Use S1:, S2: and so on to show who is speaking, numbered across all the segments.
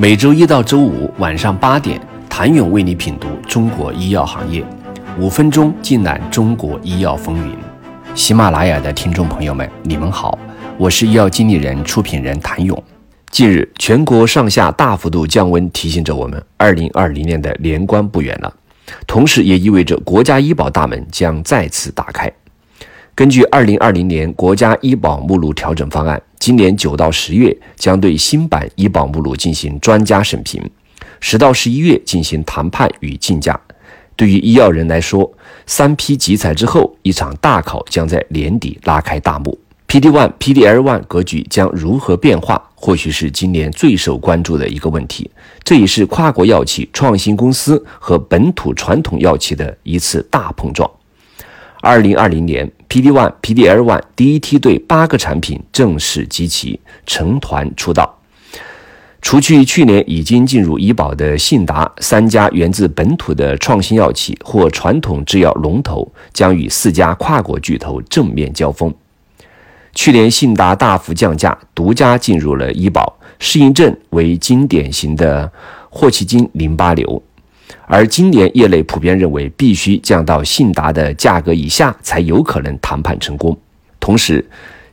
S1: 每周一到周五晚上八点，谭勇为你品读中国医药行业，五分钟尽览中国医药风云。喜马拉雅的听众朋友们，你们好，我是医药经理人、出品人谭勇。近日，全国上下大幅度降温，提醒着我们，二零二零年的年关不远了，同时也意味着国家医保大门将再次打开。根据二零二零年国家医保目录调整方案。今年九到十月将对新版医保目录进行专家审评，十到十一月进行谈判与竞价。对于医药人来说，三批集采之后，一场大考将在年底拉开大幕。P D one、P D L one 格局将如何变化，或许是今年最受关注的一个问题。这也是跨国药企、创新公司和本土传统药企的一次大碰撞。二零二零年 PD One、PDL One 第一梯队八个产品正式集齐，成团出道。除去去年已经进入医保的信达，三家源自本土的创新药企或传统制药龙头将与四家跨国巨头正面交锋。去年信达大幅降价，独家进入了医保，适应症为经典型的霍奇金淋巴瘤。而今年业内普遍认为，必须降到信达的价格以下，才有可能谈判成功。同时，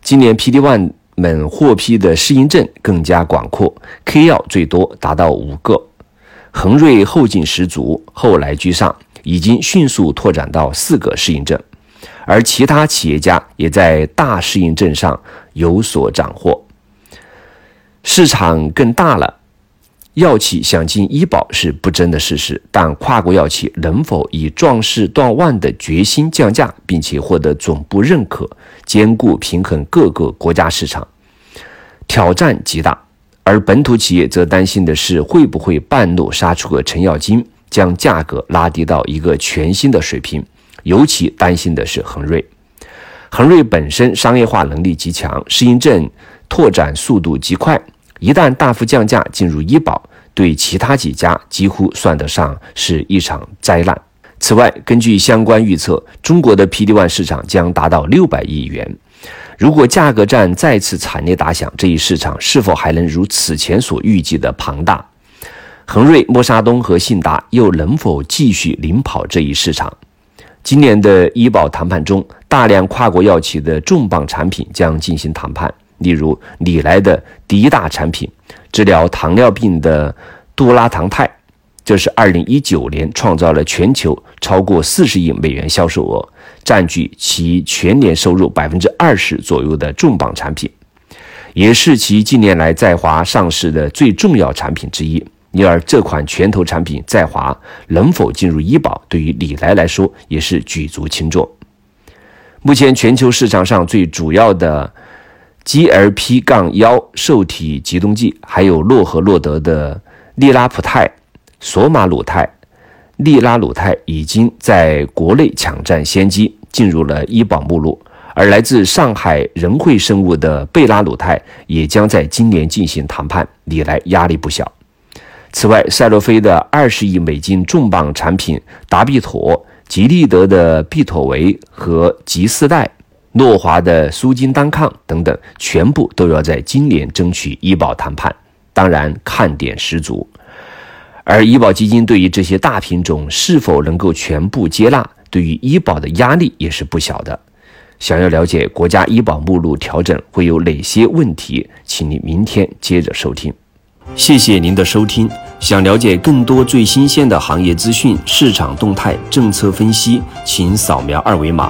S1: 今年 PD-1 们获批的适应症更加广阔，K 药最多达到五个。恒瑞后劲十足，后来居上，已经迅速拓展到四个适应症。而其他企业家也在大适应症上有所斩获，市场更大了。药企想进医保是不争的事实，但跨国药企能否以壮士断腕的决心降价，并且获得总部认可，兼顾平衡各个国家市场，挑战极大。而本土企业则担心的是，会不会半路杀出个程咬金，将价格拉低到一个全新的水平。尤其担心的是恒瑞，恒瑞本身商业化能力极强，适应症拓展速度极快。一旦大幅降价进入医保，对其他几家几乎算得上是一场灾难。此外，根据相关预测，中国的 PD-1 市场将达到六百亿元。如果价格战再次惨烈打响，这一市场是否还能如此前所预计的庞大？恒瑞、默沙东和信达又能否继续领跑这一市场？今年的医保谈判中，大量跨国药企的重磅产品将进行谈判。例如，李来的第一大产品，治疗糖尿病的杜拉糖肽，这是二零一九年创造了全球超过四十亿美元销售额，占据其全年收入百分之二十左右的重磅产品，也是其近年来在华上市的最重要产品之一。因而，这款拳头产品在华能否进入医保，对于李来来说也是举足轻重。目前，全球市场上最主要的。GLP- 杠幺受体激动剂，还有诺和诺德的利拉普泰、索马鲁泰、利拉鲁泰已经在国内抢占先机，进入了医保目录。而来自上海仁惠生物的贝拉鲁泰也将在今年进行谈判，历来压力不小。此外，赛诺菲的二十亿美金重磅产品达必妥、吉利德的必妥维和吉四代。诺华的苏金单抗等等，全部都要在今年争取医保谈判，当然看点十足。而医保基金对于这些大品种是否能够全部接纳，对于医保的压力也是不小的。想要了解国家医保目录调整会有哪些问题，请你明天接着收听。谢谢您的收听。想了解更多最新鲜的行业资讯、市场动态、政策分析，请扫描二维码。